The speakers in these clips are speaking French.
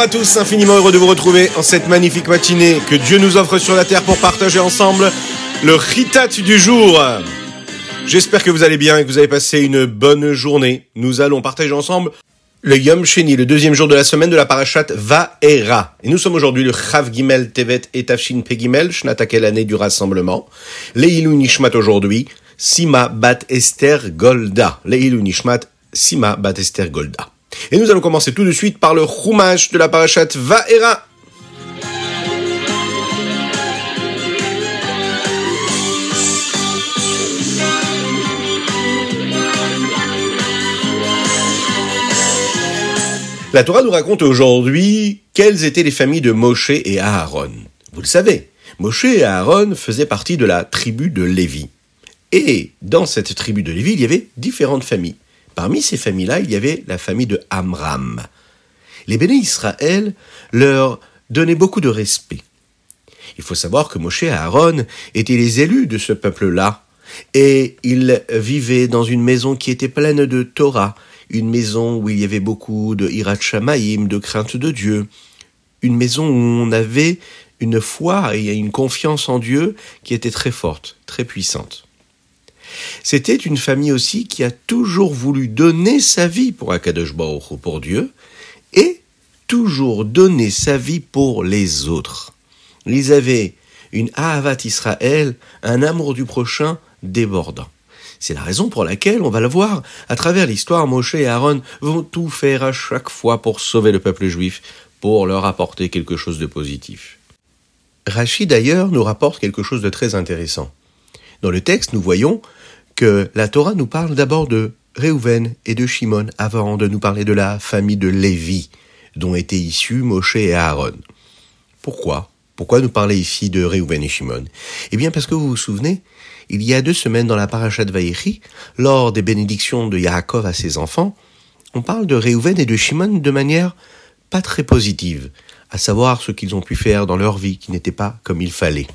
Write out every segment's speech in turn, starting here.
Bonjour à tous, infiniment heureux de vous retrouver en cette magnifique matinée que Dieu nous offre sur la terre pour partager ensemble le Ritat du jour. J'espère que vous allez bien et que vous avez passé une bonne journée. Nous allons partager ensemble le Yom Sheni, le deuxième jour de la semaine de la parashat Va'era. Et nous sommes aujourd'hui le Chav Gimel Tevet et Tafshin Pegimel, Shnatakel l'année du rassemblement. Leilou Nishmat aujourd'hui, Sima Bat Esther Golda. Leilou Nishmat, Sima Bat Esther Golda. Et nous allons commencer tout de suite par le Chumash de la parashat Va'era. La Torah nous raconte aujourd'hui quelles étaient les familles de Moshe et Aaron. Vous le savez, Moshe et Aaron faisaient partie de la tribu de Lévi. Et dans cette tribu de Lévi, il y avait différentes familles. Parmi ces familles-là, il y avait la famille de Amram. Les béné Israël leur donnaient beaucoup de respect. Il faut savoir que Moshe et Aaron étaient les élus de ce peuple-là, et ils vivaient dans une maison qui était pleine de Torah, une maison où il y avait beaucoup de hirat shamaïm, de crainte de Dieu, une maison où on avait une foi et une confiance en Dieu qui était très forte, très puissante. C'était une famille aussi qui a toujours voulu donner sa vie pour Akadosh Baruch pour Dieu, et toujours donner sa vie pour les autres. Ils avaient une Ahavat Israël, un amour du prochain débordant. C'est la raison pour laquelle, on va le voir, à travers l'histoire, Moshe et Aaron vont tout faire à chaque fois pour sauver le peuple juif, pour leur apporter quelque chose de positif. Rachid d'ailleurs nous rapporte quelque chose de très intéressant. Dans le texte, nous voyons la Torah nous parle d'abord de Réhouven et de Shimon avant de nous parler de la famille de Lévi, dont étaient issus Moshe et Aaron. Pourquoi? Pourquoi nous parler ici de Réhouven et Shimon? Eh bien parce que vous vous souvenez, il y a deux semaines dans la parashat Vaïchi, lors des bénédictions de Yaakov à ses enfants, on parle de Réhouven et de Shimon de manière pas très positive, à savoir ce qu'ils ont pu faire dans leur vie qui n'était pas comme il fallait.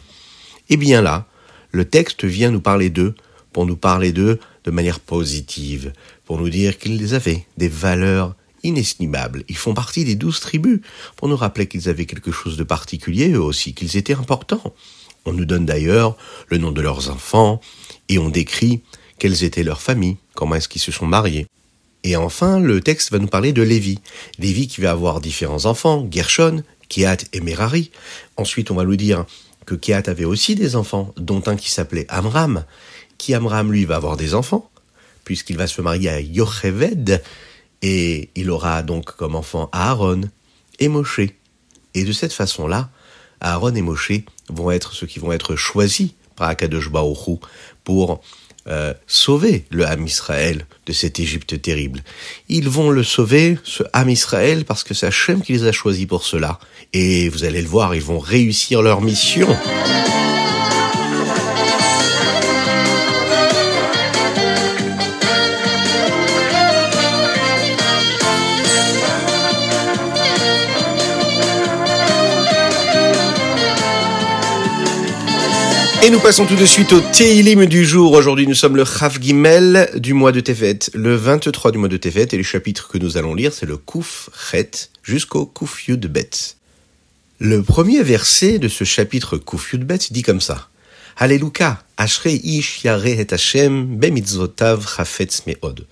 Eh bien là, le texte vient nous parler d'eux, pour nous parler d'eux de manière positive, pour nous dire qu'ils avaient des valeurs inestimables. Ils font partie des douze tribus, pour nous rappeler qu'ils avaient quelque chose de particulier eux aussi, qu'ils étaient importants. On nous donne d'ailleurs le nom de leurs enfants et on décrit quelles étaient leurs familles, comment est-ce qu'ils se sont mariés. Et enfin, le texte va nous parler de Lévi. Lévi qui va avoir différents enfants, Gershon, Kehat et Merari. Ensuite, on va nous dire que Kehat avait aussi des enfants, dont un qui s'appelait Amram, qui Amram, lui, va avoir des enfants, puisqu'il va se marier à Yocheved, et il aura donc comme enfant Aaron et Moshe. Et de cette façon-là, Aaron et Moshe vont être ceux qui vont être choisis par Akadosh pour euh, sauver le Ham Israël de cette Égypte terrible. Ils vont le sauver, ce Ham Israël, parce que c'est Hachem qui les a choisis pour cela. Et vous allez le voir, ils vont réussir leur mission. Et nous passons tout de suite au Teilim du jour. Aujourd'hui, nous sommes le Chav Gimel du mois de Tevet, le 23 du mois de Tevet, et le chapitre que nous allons lire, c'est le Kouf Chet jusqu'au Kouf Yud Bet. Le premier verset de ce chapitre Kouf Yud Bet dit comme ça. Alléluia, Ashrei ish yare et Hashem bemitzvotav chafetz meod.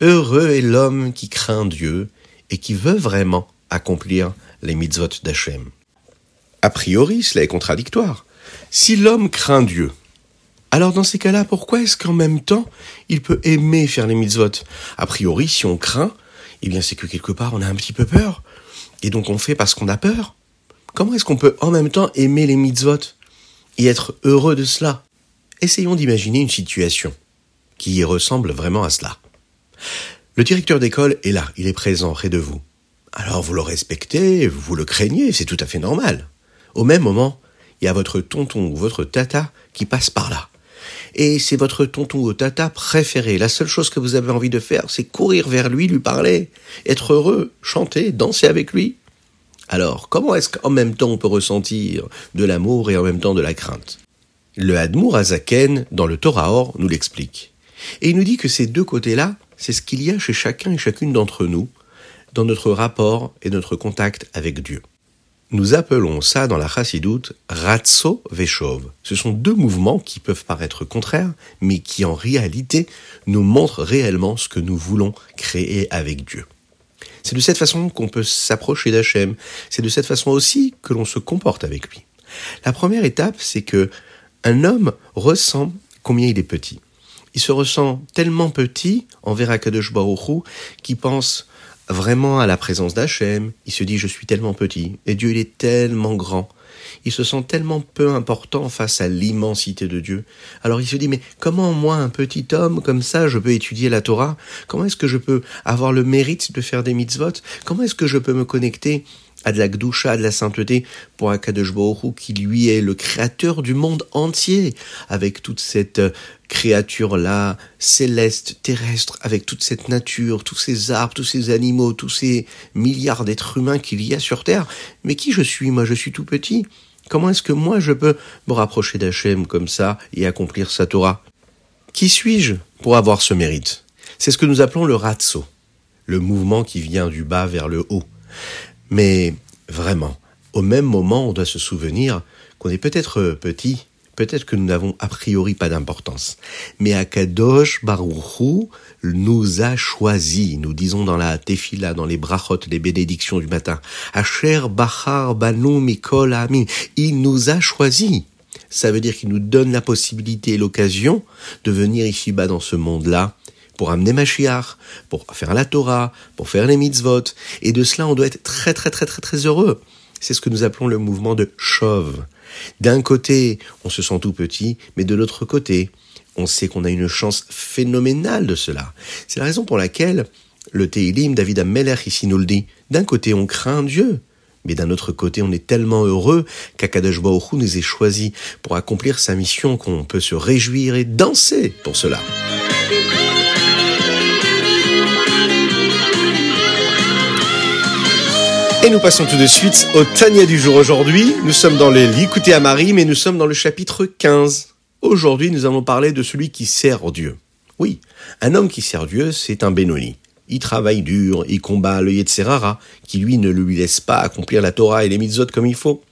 Heureux est l'homme qui craint Dieu et qui veut vraiment accomplir les mitzvot d'Hachem. A priori, cela est contradictoire. Si l'homme craint Dieu, alors dans ces cas-là, pourquoi est-ce qu'en même temps, il peut aimer faire les mitzvot? A priori, si on craint, eh bien c'est que quelque part on a un petit peu peur. Et donc on fait parce qu'on a peur. Comment est-ce qu'on peut en même temps aimer les mitzvot et être heureux de cela? Essayons d'imaginer une situation qui ressemble vraiment à cela. Le directeur d'école est là, il est présent près de vous. Alors vous le respectez, vous le craignez, c'est tout à fait normal. Au même moment, il y a votre tonton ou votre tata qui passe par là. Et c'est votre tonton ou tata préféré. La seule chose que vous avez envie de faire, c'est courir vers lui, lui parler, être heureux, chanter, danser avec lui. Alors, comment est-ce qu'en même temps on peut ressentir de l'amour et en même temps de la crainte? Le Hadmour Azaken, dans le Torah Or, nous l'explique. Et il nous dit que ces deux côtés-là, c'est ce qu'il y a chez chacun et chacune d'entre nous, dans notre rapport et notre contact avec Dieu. Nous appelons ça dans la chassidoute ratso veshov. Ce sont deux mouvements qui peuvent paraître contraires, mais qui en réalité nous montrent réellement ce que nous voulons créer avec Dieu. C'est de cette façon qu'on peut s'approcher d'Hachem. C'est de cette façon aussi que l'on se comporte avec lui. La première étape, c'est que un homme ressent combien il est petit. Il se ressent tellement petit envers Akadosh Baruch qu'il pense vraiment à la présence d'Hachem, il se dit je suis tellement petit et Dieu il est tellement grand. Il se sent tellement peu important face à l'immensité de Dieu. Alors il se dit mais comment moi un petit homme comme ça je peux étudier la Torah? Comment est-ce que je peux avoir le mérite de faire des mitzvot? Comment est-ce que je peux me connecter à de la gdoucha, de la sainteté, pour Akadosh Baruch qui lui est le créateur du monde entier, avec toute cette euh, créature-là, céleste, terrestre, avec toute cette nature, tous ces arbres, tous ces animaux, tous ces milliards d'êtres humains qu'il y a sur Terre. Mais qui je suis Moi, je suis tout petit. Comment est-ce que moi, je peux me rapprocher d'Hachem comme ça et accomplir sa Torah? Qui suis-je pour avoir ce mérite? C'est ce que nous appelons le ratso, le mouvement qui vient du bas vers le haut. Mais vraiment, au même moment, on doit se souvenir qu'on est peut-être petit, peut-être que nous n'avons a priori pas d'importance. Mais Akadosh Baruchou nous a choisis, nous disons dans la tefila, dans les brachot, les bénédictions du matin. Asher Bachar Banu Mikol Amin. Il nous a choisis. Ça veut dire qu'il nous donne la possibilité et l'occasion de venir ici-bas dans ce monde-là pour amener Mashiach, pour faire la Torah, pour faire les mitzvot. Et de cela, on doit être très très très très très heureux. C'est ce que nous appelons le mouvement de chauve. D'un côté, on se sent tout petit, mais de l'autre côté, on sait qu'on a une chance phénoménale de cela. C'est la raison pour laquelle le Teilim, David Ameller ici nous le dit. D'un côté, on craint Dieu, mais d'un autre côté, on est tellement heureux qu'Akadosh Baruch nous ait choisis pour accomplir sa mission qu'on peut se réjouir et danser pour cela. Et nous passons tout de suite au Tania du jour aujourd'hui. Nous sommes dans les L'écouter à Marie, mais nous sommes dans le chapitre 15. Aujourd'hui, nous allons parler de celui qui sert Dieu. Oui, un homme qui sert Dieu, c'est un Benoni. Il travaille dur, il combat le Yetzerara, qui lui ne lui laisse pas accomplir la Torah et les mitzvot comme il faut.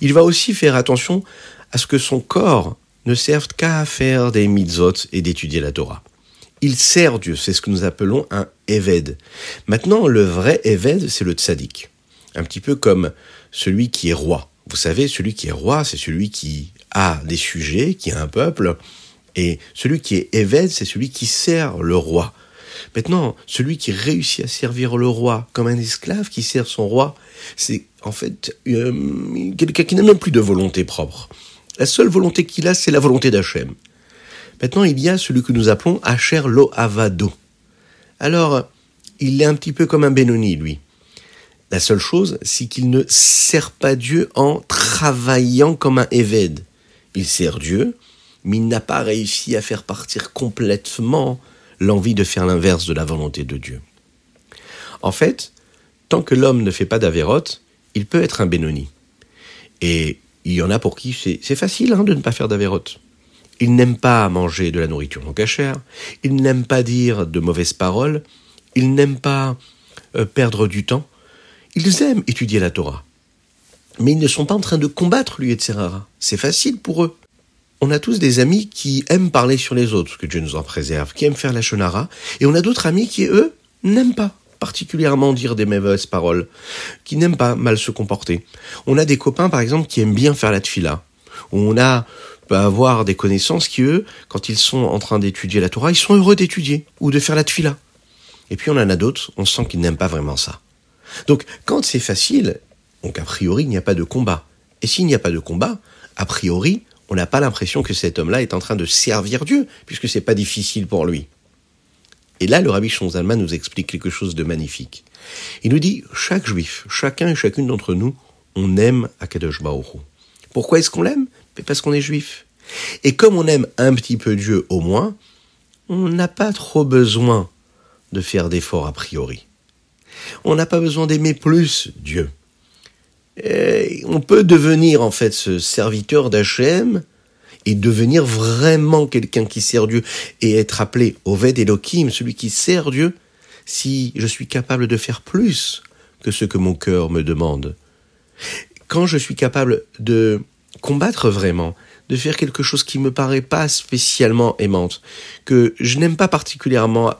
Il va aussi faire attention à ce que son corps ne serve qu'à faire des mitzvot et d'étudier la Torah il sert Dieu. C'est ce que nous appelons un Eved. Maintenant, le vrai Eved, c'est le tzaddik. Un petit peu comme celui qui est roi. Vous savez, celui qui est roi, c'est celui qui a des sujets, qui a un peuple. Et celui qui est Eved, c'est celui qui sert le roi. Maintenant, celui qui réussit à servir le roi comme un esclave qui sert son roi, c'est en fait euh, quelqu'un qui n'a même plus de volonté propre. La seule volonté qu'il a, c'est la volonté d'Hachem. Maintenant, il y a celui que nous appelons Asher Lo Avado. Alors, il est un petit peu comme un Benoni, lui. La seule chose, c'est qu'il ne sert pas Dieu en travaillant comme un Eved. Il sert Dieu, mais il n'a pas réussi à faire partir complètement l'envie de faire l'inverse de la volonté de Dieu. En fait, tant que l'homme ne fait pas d'avérote, il peut être un Benoni. Et il y en a pour qui c'est facile hein, de ne pas faire d'avérote. Ils n'aiment pas manger de la nourriture non cachère, ils n'aiment pas dire de mauvaises paroles, ils n'aiment pas euh, perdre du temps, ils aiment étudier la Torah. Mais ils ne sont pas en train de combattre lui, etc. C'est facile pour eux. On a tous des amis qui aiment parler sur les autres, que Dieu nous en préserve, qui aiment faire la shonara, et on a d'autres amis qui, eux, n'aiment pas particulièrement dire des mauvaises paroles, qui n'aiment pas mal se comporter. On a des copains, par exemple, qui aiment bien faire la tfila. On a avoir des connaissances qui, eux, quand ils sont en train d'étudier la Torah, ils sont heureux d'étudier ou de faire la tfila. Et puis on en a d'autres, on sent qu'ils n'aiment pas vraiment ça. Donc quand c'est facile, donc a priori il n'y a pas de combat. Et s'il n'y a pas de combat, a priori, on n'a pas l'impression que cet homme-là est en train de servir Dieu, puisque c'est pas difficile pour lui. Et là, le rabbi Shonzalman nous explique quelque chose de magnifique. Il nous dit, chaque juif, chacun et chacune d'entre nous, on aime Akadosh Baruch Pourquoi est-ce qu'on l'aime? Parce qu'on est juif. Et comme on aime un petit peu Dieu au moins, on n'a pas trop besoin de faire d'efforts a priori. On n'a pas besoin d'aimer plus Dieu. on peut devenir en fait ce serviteur d'Hachem et devenir vraiment quelqu'un qui sert Dieu et être appelé Oved Elohim, celui qui sert Dieu, si je suis capable de faire plus que ce que mon cœur me demande. Quand je suis capable de combattre vraiment, de faire quelque chose qui me paraît pas spécialement aimante, que je n'aime pas particulièrement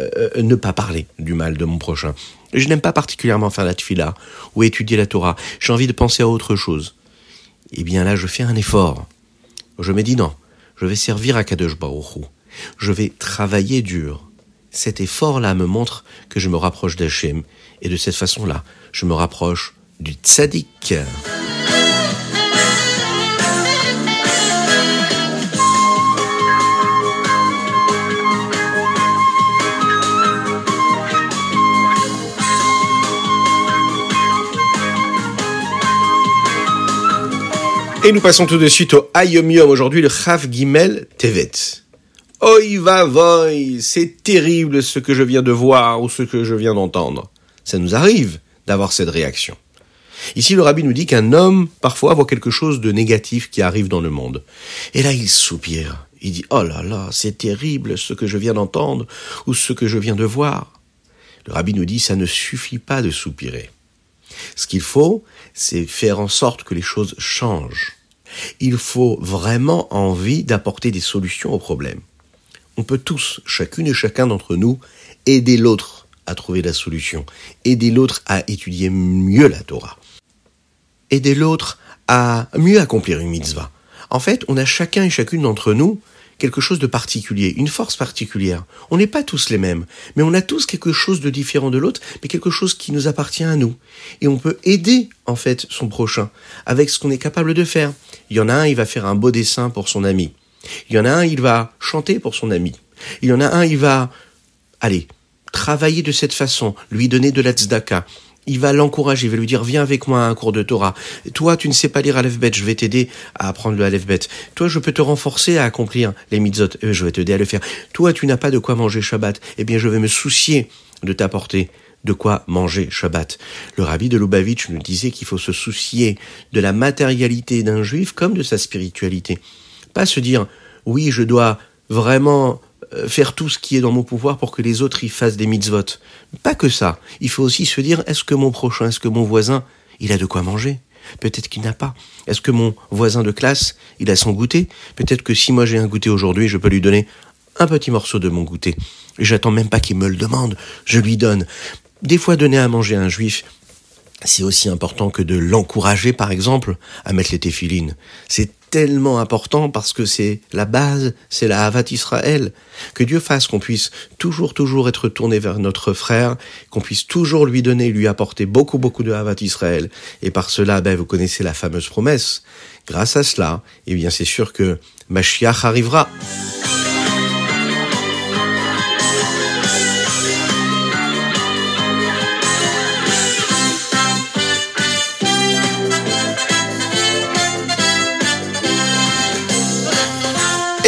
euh, euh, ne pas parler du mal de mon prochain. Je n'aime pas particulièrement faire la tfila ou étudier la Torah. J'ai envie de penser à autre chose. Eh bien là, je fais un effort. Je me dis non, je vais servir à Kadosh Baruch Je vais travailler dur. Cet effort-là me montre que je me rapproche d'Hachem. Et de cette façon-là, je me rapproche du tzaddik. Et nous passons tout de suite au Ayom Yom, aujourd'hui le Chav Gimel Tevet. Oi va voy, c'est terrible ce que je viens de voir ou ce que je viens d'entendre. Ça nous arrive d'avoir cette réaction. Ici, le rabbi nous dit qu'un homme, parfois, voit quelque chose de négatif qui arrive dans le monde. Et là, il soupire. Il dit, oh là là, c'est terrible ce que je viens d'entendre ou ce que je viens de voir. Le rabbi nous dit, ça ne suffit pas de soupirer. Ce qu'il faut, c'est faire en sorte que les choses changent. Il faut vraiment envie d'apporter des solutions aux problèmes. On peut tous, chacune et chacun d'entre nous, aider l'autre à trouver la solution, aider l'autre à étudier mieux la Torah, aider l'autre à mieux accomplir une mitzvah. En fait, on a chacun et chacune d'entre nous quelque chose de particulier, une force particulière. On n'est pas tous les mêmes, mais on a tous quelque chose de différent de l'autre, mais quelque chose qui nous appartient à nous. Et on peut aider, en fait, son prochain avec ce qu'on est capable de faire. Il y en a un, il va faire un beau dessin pour son ami. Il y en a un, il va chanter pour son ami. Il y en a un, il va, allez, travailler de cette façon, lui donner de la tzedaka il va l'encourager, il va lui dire viens avec moi à un cours de Torah. Toi, tu ne sais pas lire Aleph Bet, je vais t'aider à apprendre le Aleph Bet. Toi, je peux te renforcer à accomplir les mitzvot, euh, je vais t'aider à le faire. Toi, tu n'as pas de quoi manger Shabbat, eh bien, je vais me soucier de t'apporter de quoi manger Shabbat. Le rabbi de Lubavitch nous disait qu'il faut se soucier de la matérialité d'un juif comme de sa spiritualité. Pas se dire oui, je dois vraiment faire tout ce qui est dans mon pouvoir pour que les autres y fassent des mitzvot. Pas que ça. Il faut aussi se dire, est-ce que mon prochain, est-ce que mon voisin, il a de quoi manger? Peut-être qu'il n'a pas. Est-ce que mon voisin de classe, il a son goûter? Peut-être que si moi j'ai un goûter aujourd'hui, je peux lui donner un petit morceau de mon goûter. Et j'attends même pas qu'il me le demande, je lui donne. Des fois, donner à manger à un juif, c'est aussi important que de l'encourager, par exemple, à mettre les téphilines. C'est tellement important parce que c'est la base, c'est la Havat Israël. Que Dieu fasse qu'on puisse toujours, toujours être tourné vers notre frère, qu'on puisse toujours lui donner, lui apporter beaucoup, beaucoup de Havat Israël. Et par cela, ben, vous connaissez la fameuse promesse. Grâce à cela, eh bien, c'est sûr que Mashiach arrivera.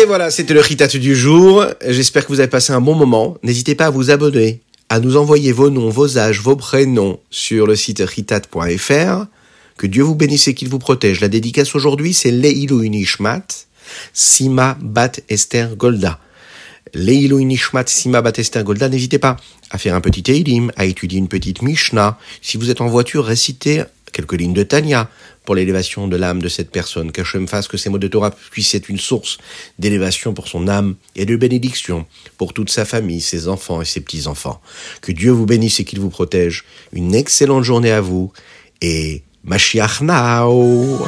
Voilà, c'était le Ritat du jour. J'espère que vous avez passé un bon moment. N'hésitez pas à vous abonner, à nous envoyer vos noms, vos âges, vos prénoms sur le site ritat.fr. Que Dieu vous bénisse et qu'il vous protège. La dédicace aujourd'hui, c'est Leilou Unishmat, Sima Bat Esther Golda. Leilou Unishmat, Sima Bat Esther Golda. N'hésitez pas à faire un petit Teilim, à étudier une petite Mishnah. Si vous êtes en voiture, récitez quelques lignes de Tanya pour l'élévation de l'âme de cette personne. Qu'Hachem fasse que ces mots de Torah puissent être une source d'élévation pour son âme et de bénédiction pour toute sa famille, ses enfants et ses petits-enfants. Que Dieu vous bénisse et qu'il vous protège. Une excellente journée à vous et Mashiach Now